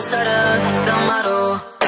just that's the motto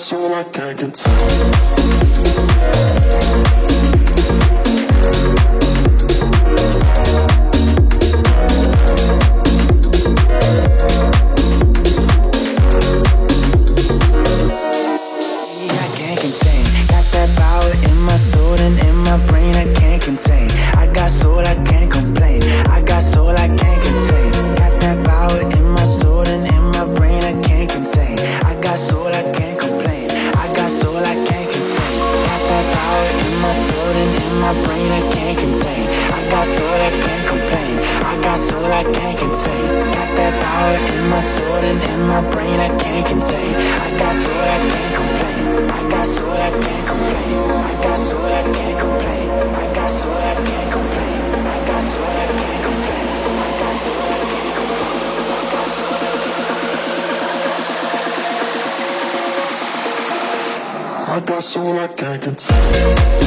I can't contain. So I can't contain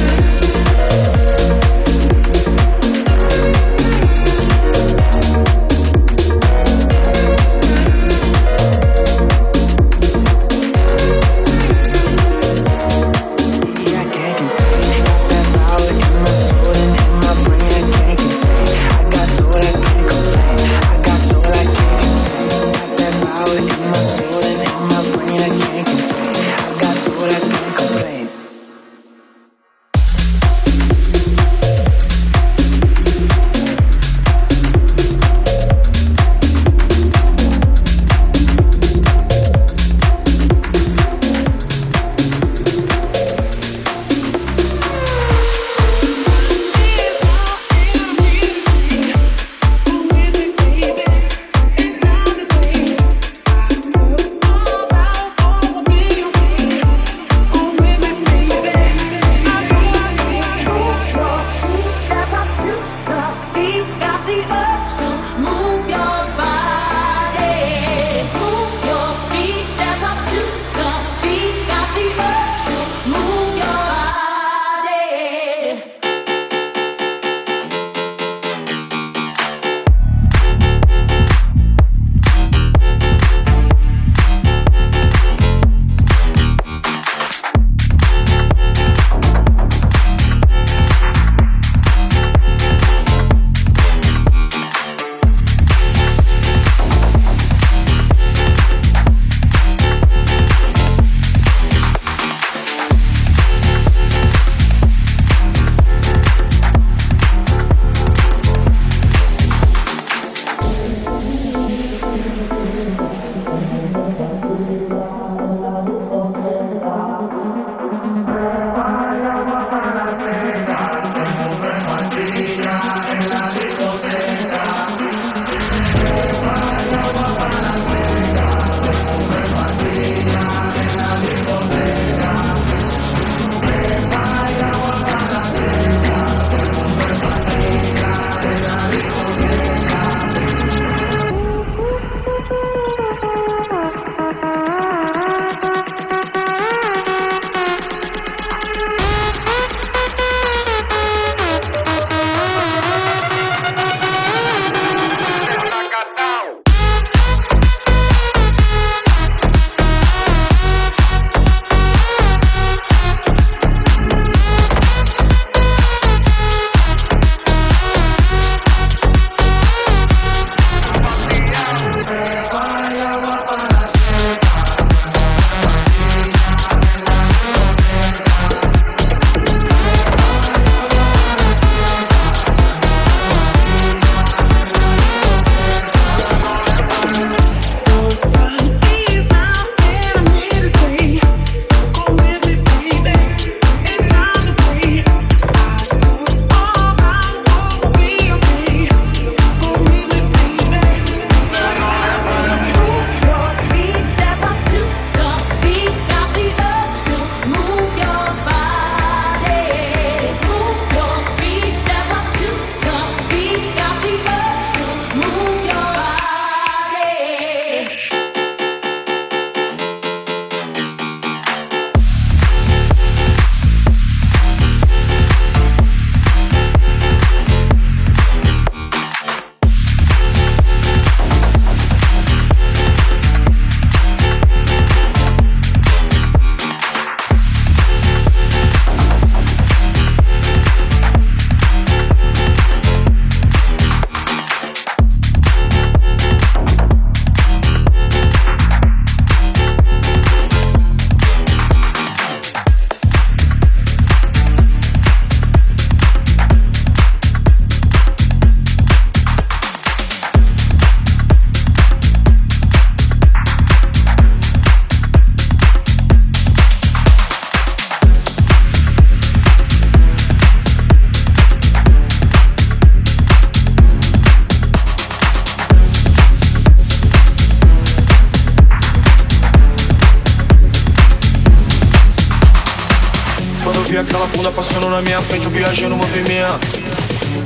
na minha frente, eu viajei no movimento.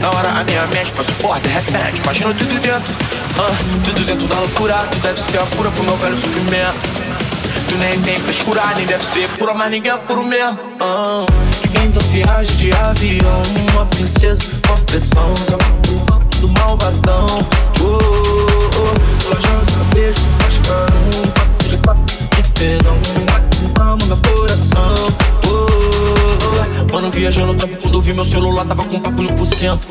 Na hora a minha mente passa porra, de repente, imagina tudo dentro. Uh, tudo dentro da loucura, tu deve ser a cura pro meu velho sofrimento. Tu nem tem frescura, nem deve ser pura, mas ninguém é puro mesmo. Uh, então viagem de avião, uma princesa, uma pressão, só do malvadão. Oh, oh, oh. Ela beijo, faz carão, quatro de quatro, que perdão, bate meu coração. Viajando no tempo quando vi meu celular, tava com papo no por cento.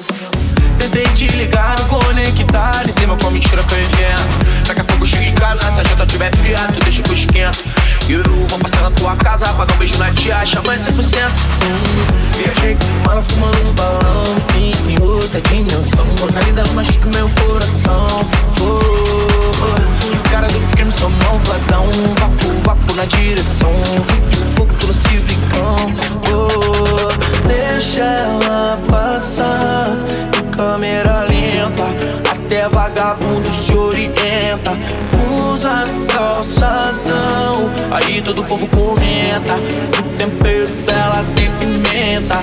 Tentei te ligar, me conectar Em cima com a mentira que eu invento Daqui a pouco eu chego em casa, se a janta tiver fria Tu deixa que eu esquento Eu vou passar na tua casa Passar um beijo na tia, chama 100% hum, Viajei com mala fumando um balão Sim, em outra dimensão. Rosalida machuca meu coração. Oh, oh. Cara do crime, sou malvadão. Vapo, vapo na direção. Fogo, tô no civicão oh, Deixa ela passar. Câmera lenta Até vagabundo se orienta Usa calçadão Aí todo o povo comenta O tempero dela tem pimenta.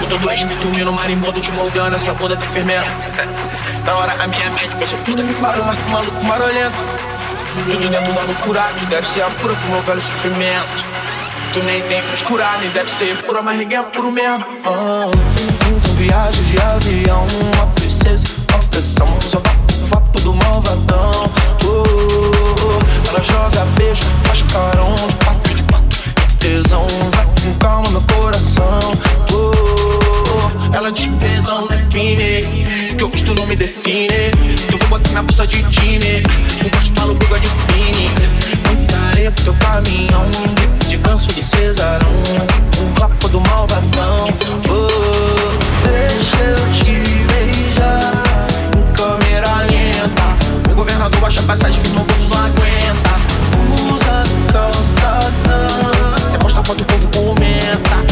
Eu tô dois dormindo marimbondo te mordendo Essa bunda tem fermento. Na hora a minha mente pensa tudo me parou Mas que maluco marolento. Tudo dentro da loucura Tu deve ser a pura pro meu velho sofrimento. Tu nem tem frescura, nem deve ser pura, mas ninguém é puro mesmo. Oh, então viagem de avião, uma princesa, uma pressão, só o vapo do malvadão. Oh, ela joga beijo, faz carão, de quatro de quatro, de tesão, vai com calma meu coração. Oh, ela diz que tesão não é que eu gosto não me define. Eu vou botar minha bolsa de time, um corte maluco de fine. Muita areia pro teu caminhão de ganso de cesarão O vapo do malvadão oh, Deixa eu te beijar governador baixa passagem que no bolso não aguenta. Usa calçadão Você posta foto, o povo comenta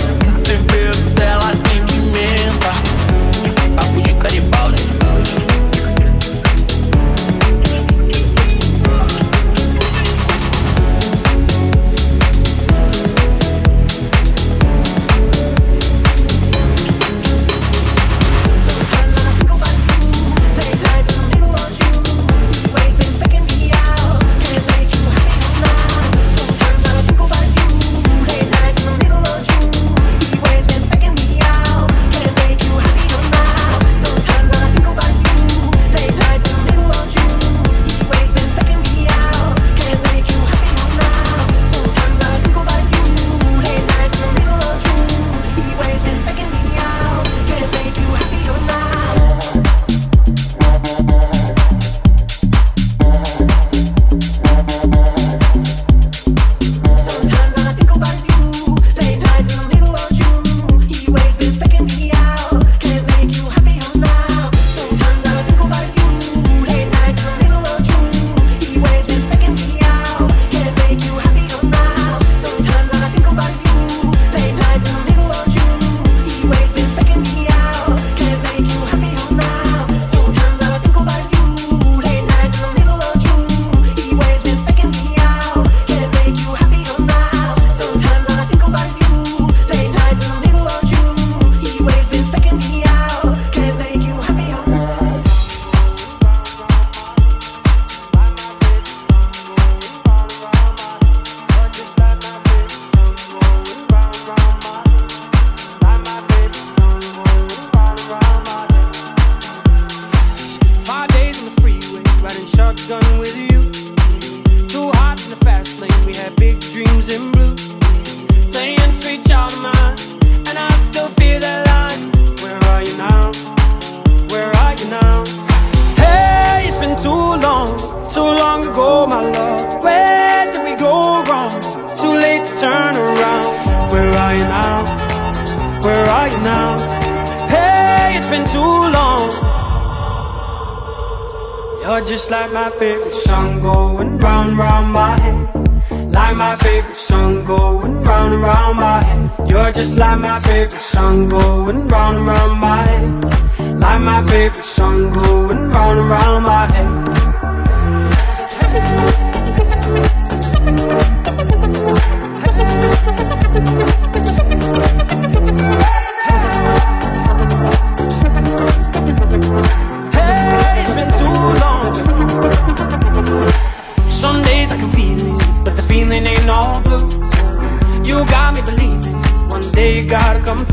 tongue going round and round my Like my favorite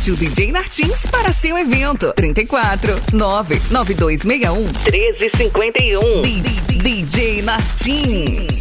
Contrate o DJ Nartins para seu evento. 34 99261 1351. DJ Nartins.